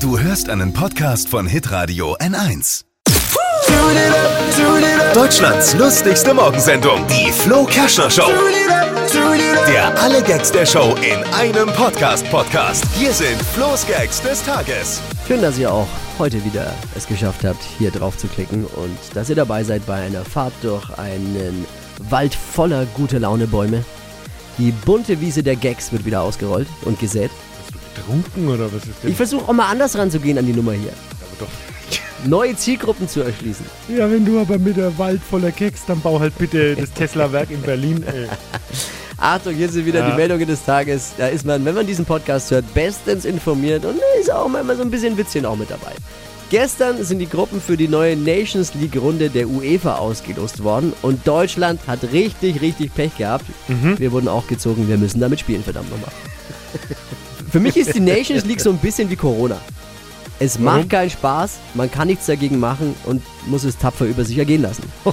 Du hörst einen Podcast von Hitradio N1. Deutschlands lustigste Morgensendung, die Flo Kerschner Show. Der alle Gags der Show in einem Podcast-Podcast. Hier sind Flo's Gags des Tages. Schön, dass ihr auch heute wieder es geschafft habt, hier drauf zu klicken und dass ihr dabei seid bei einer Fahrt durch einen Wald voller gute Laune Bäume. Die bunte Wiese der Gags wird wieder ausgerollt und gesät. Betrunken oder was ist denn? Ich versuche auch mal anders ranzugehen an die Nummer hier. Aber doch. Neue Zielgruppen zu erschließen. Ja, wenn du aber mit der Wald voller Keks, dann bau halt bitte das Tesla-Werk in Berlin. Ey. Achtung, hier sind wieder Ja. die Meldungen des Tages. Da ist man, wenn man diesen Podcast hört, bestens informiert und da ist auch manchmal so ein bisschen Witzchen auch mit dabei. Gestern sind die Gruppen für die neue Nations League Runde der UEFA ausgelost worden und Deutschland hat richtig, richtig Pech gehabt. Wir wurden auch gezogen, wir müssen damit spielen, verdammt nochmal. für mich ist die Nations League so ein bisschen wie Corona. Es Warum? macht keinen Spaß, man kann nichts dagegen machen und muss es tapfer über sich ergehen lassen.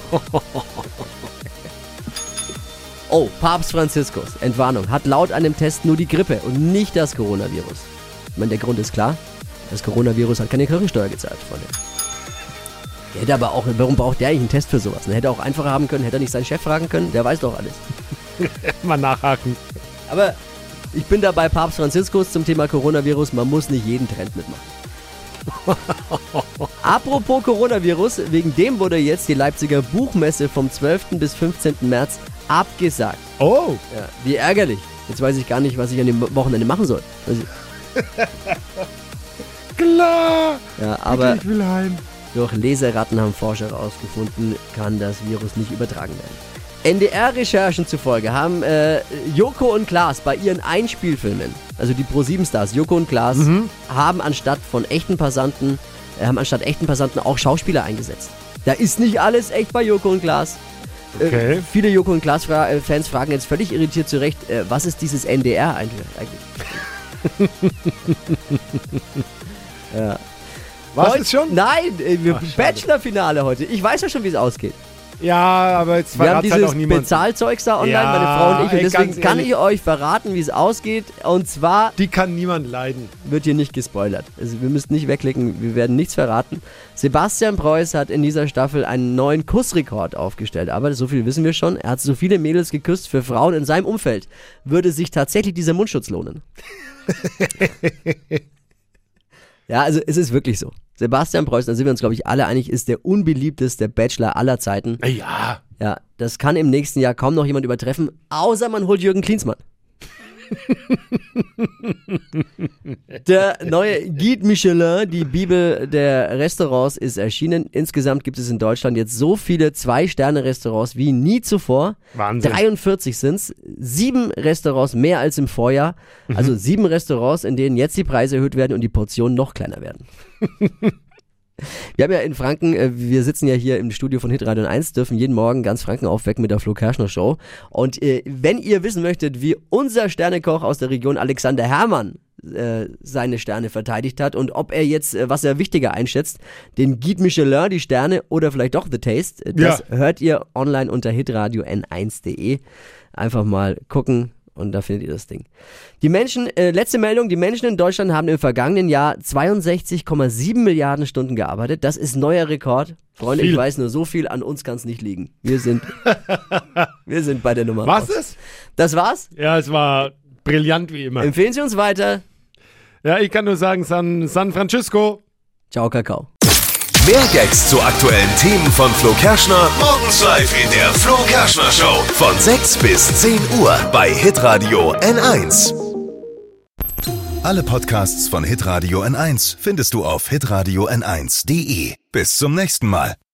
Oh, Papst Franziskus, Entwarnung, hat laut einem Test nur die Grippe und nicht das Coronavirus. Ich meine, der Grund ist klar. Das Coronavirus hat keine Kirchensteuer gezahlt, Freunde. Der hätte aber auch, warum braucht der eigentlich einen Test für sowas? Ne? Hätte er auch einfacher haben können, hätte er nicht seinen Chef fragen können, der weiß doch alles. Mal nachhaken. Aber ich bin da bei Papst Franziskus zum Thema Coronavirus, man muss nicht jeden Trend mitmachen. Apropos Coronavirus, wegen dem wurde jetzt die Leipziger Buchmesse vom 12. bis 15. März abgesagt. Oh, Ja, wie ärgerlich. Jetzt weiß ich gar nicht, was ich an dem Wochenende machen soll. Klar. ja, aber ich will heim. durch Leseratten haben Forscher herausgefunden, kann das Virus nicht übertragen werden. NDR-Recherchen zufolge haben äh, Joko und Klaas bei ihren Einspielfilmen, also die Pro-7-Stars, Joko und Klaas, haben anstatt von echten Passanten, äh, haben anstatt echten Passanten auch Schauspieler eingesetzt. Da ist nicht alles echt bei Joko und Klaas. Äh, Okay. viele Joko und Klaas-Fans fragen jetzt völlig irritiert zurecht, äh, was ist dieses NDR eigentlich? ja. War es schon? Nein, äh. Bachelor-Finale heute. Ich weiß ja schon, wie es ausgeht. Ja, aber jetzt Wir haben verrat dieses halt auch niemand. Bezahlzeugs da online, Ja, meine Frau und ich. Und deswegen kann ehrlich. ich euch verraten, wie es ausgeht. Und zwar Die kann niemand leiden. wird hier nicht gespoilert. Also wir müssen nicht wegklicken, wir werden nichts verraten. Sebastian Preuß hat in dieser Staffel einen neuen Kussrekord aufgestellt. Aber so viel wissen wir schon. Er hat so viele Mädels geküsst für Frauen in seinem Umfeld. Würde sich tatsächlich dieser Mundschutz lohnen? ja, also es ist wirklich so. Sebastian Preuß, da sind wir uns, glaube ich, alle einig, ist der unbeliebteste Bachelor aller Zeiten. Ja. Ja, das kann im nächsten Jahr kaum noch jemand übertreffen, außer man holt Jürgen Klinsmann. Der neue Guide Michelin, die Bibel der Restaurants, ist erschienen. Insgesamt gibt es in Deutschland jetzt so viele Zwei-Sterne-Restaurants wie nie zuvor. Wahnsinn. 43 sind's. Sieben Restaurants mehr als im Vorjahr. Also sieben Restaurants, in denen jetzt die Preise erhöht werden und die Portionen noch kleiner werden. Wir haben ja in Franken, äh, wir sitzen ja hier im Studio von Hitradio 1, dürfen jeden Morgen ganz Franken aufwecken mit der Flo Kerschner Show. Und äh, wenn ihr wissen möchtet, wie unser Sternekoch aus der Region Alexander Herrmann äh, seine Sterne verteidigt hat und ob er jetzt, was er wichtiger einschätzt, den Guide Michelin, die Sterne oder vielleicht doch The Taste, das Ja. hört ihr online unter hitradio n1.de. Einfach mal gucken und da findet ihr das Ding. Die Menschen, äh, letzte Meldung, die Menschen in Deutschland haben im vergangenen Jahr 62,7 Milliarden Stunden gearbeitet. Das ist neuer Rekord. Freunde, ich Viel. weiß nur, so viel an uns kann es nicht liegen. Wir sind, wir sind bei der Nummer. Was ist? Das war's. Ja, es war brillant wie immer. Empfehlen Sie uns weiter. Ja, ich kann nur sagen, San, San Francisco. Ciao, Kakao. Mehr Gags zu aktuellen Themen von Flo Kerschner morgens live in der Flo Kerschner Show von 6 bis 10 Uhr bei Hitradio N1. Alle Podcasts von Hitradio N1 findest du auf hitradio n1.de. Bis zum nächsten Mal.